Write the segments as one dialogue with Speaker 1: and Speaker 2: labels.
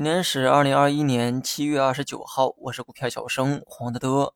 Speaker 1: 今天是二零二一年七月二十九号，我是股票小生黄德德。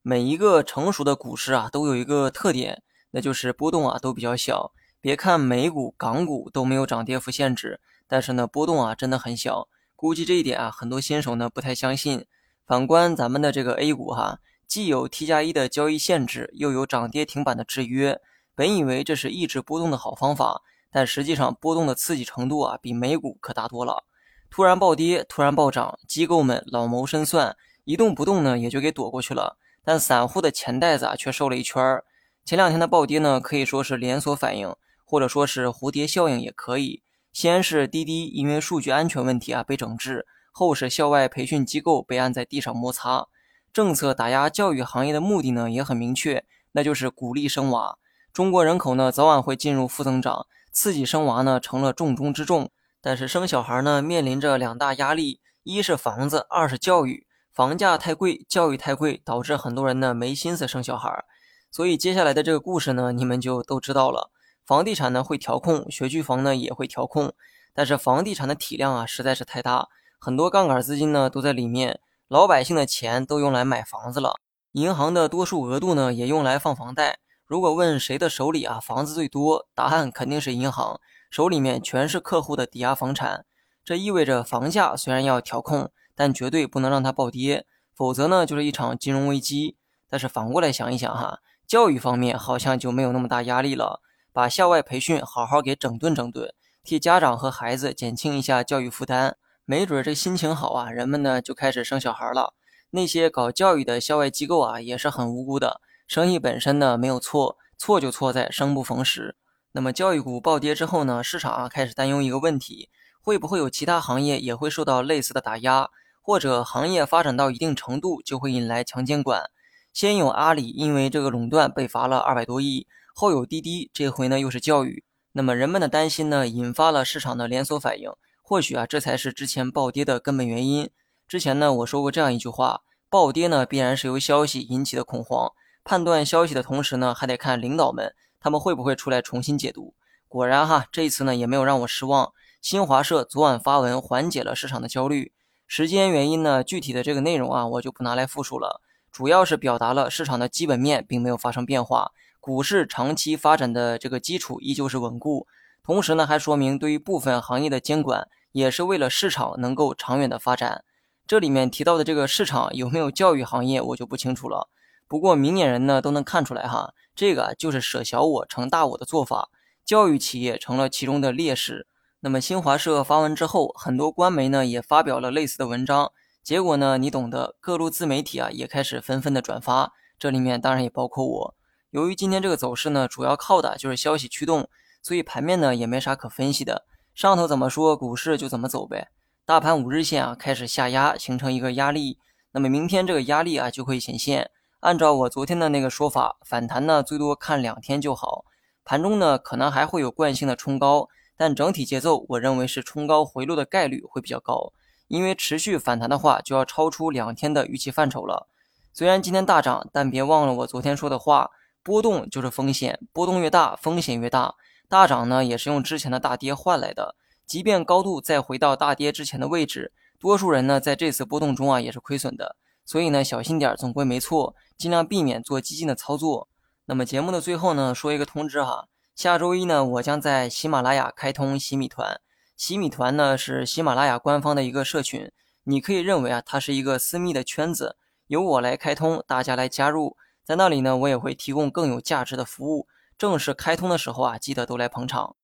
Speaker 1: 每一个成熟的股市啊，都有一个特点，那就是波动啊都比较小。别看美股、港股都没有涨跌幅限制，但是呢波动啊真的很小。估计这一点啊，很多新手呢不太相信。反观咱们的这个 A 股哈，既有 T 加一的交易限制，又有涨跌停板的制约。本以为这是抑制波动的好方法，但实际上波动的刺激程度啊，比美股可大多了。突然暴跌，突然暴涨，机构们老谋深算，一动不动呢，也就给躲过去了。但散户的钱袋子啊，却瘦了一圈儿。前两天的暴跌呢，可以说是连锁反应，或者说是蝴蝶效应也可以。先是滴滴因为数据安全问题啊被整治，后是校外培训机构被按在地上摩擦。政策打压教育行业的目的呢，也很明确，那就是鼓励生娃。中国人口呢，早晚会进入负增长，刺激生娃呢，成了重中之重。但是生小孩呢，面临着两大压力，一是房子，二是教育。房价太贵，教育太贵，导致很多人呢没心思生小孩。所以接下来的这个故事呢，你们就都知道了。房地产呢会调控，学区房呢也会调控。但是房地产的体量啊实在是太大，很多杠杆资金呢都在里面，老百姓的钱都用来买房子了，银行的多数额度呢也用来放房贷。如果问谁的手里啊房子最多，答案肯定是银行。手里面全是客户的抵押房产，这意味着房价虽然要调控，但绝对不能让它暴跌，否则呢就是一场金融危机。但是反过来想一想哈，教育方面好像就没有那么大压力了，把校外培训好好给整顿整顿，替家长和孩子减轻一下教育负担，没准这心情好啊，人们呢就开始生小孩了。那些搞教育的校外机构啊也是很无辜的，生意本身呢没有错，错就错在生不逢时。那么教育股暴跌之后呢？市场啊开始担忧一个问题：会不会有其他行业也会受到类似的打压？或者行业发展到一定程度就会引来强监管？先有阿里因为这个垄断被罚了二百多亿，后有滴滴，这回呢又是教育。那么人们的担心呢，引发了市场的连锁反应。或许啊，这才是之前暴跌的根本原因。之前呢我说过这样一句话：暴跌呢必然是由消息引起的恐慌。判断消息的同时呢，还得看领导们。他们会不会出来重新解读？果然哈，这一次呢也没有让我失望。新华社昨晚发文缓解了市场的焦虑。时间原因呢，具体的这个内容啊，我就不拿来复述了。主要是表达了市场的基本面并没有发生变化，股市长期发展的这个基础依旧是稳固。同时呢，还说明对于部分行业的监管也是为了市场能够长远的发展。这里面提到的这个市场有没有教育行业，我就不清楚了。不过明眼人呢都能看出来哈。这个就是舍小我成大我的做法，教育企业成了其中的劣势。那么新华社发文之后，很多官媒呢也发表了类似的文章，结果呢你懂得，各路自媒体啊也开始纷纷的转发，这里面当然也包括我。由于今天这个走势呢主要靠的就是消息驱动，所以盘面呢也没啥可分析的，上头怎么说股市就怎么走呗。大盘五日线啊开始下压，形成一个压力，那么明天这个压力啊就会显现。按照我昨天的那个说法，反弹呢最多看两天就好。盘中呢可能还会有惯性的冲高，但整体节奏我认为是冲高回落的概率会比较高。因为持续反弹的话，就要超出两天的预期范畴了。虽然今天大涨，但别忘了我昨天说的话：波动就是风险，波动越大，风险越大。大涨呢也是用之前的大跌换来的，即便高度再回到大跌之前的位置，多数人呢在这次波动中啊也是亏损的。所以呢，小心点总归没错，尽量避免做激进的操作。那么节目的最后呢，说一个通知哈，下周一呢，我将在喜马拉雅开通喜米团。喜米团呢是喜马拉雅官方的一个社群，你可以认为啊，它是一个私密的圈子，由我来开通，大家来加入。在那里呢，我也会提供更有价值的服务。正式开通的时候啊，记得都来捧场。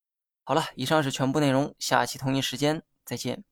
Speaker 1: 好了，以上是全部内容，下期同一时间再见。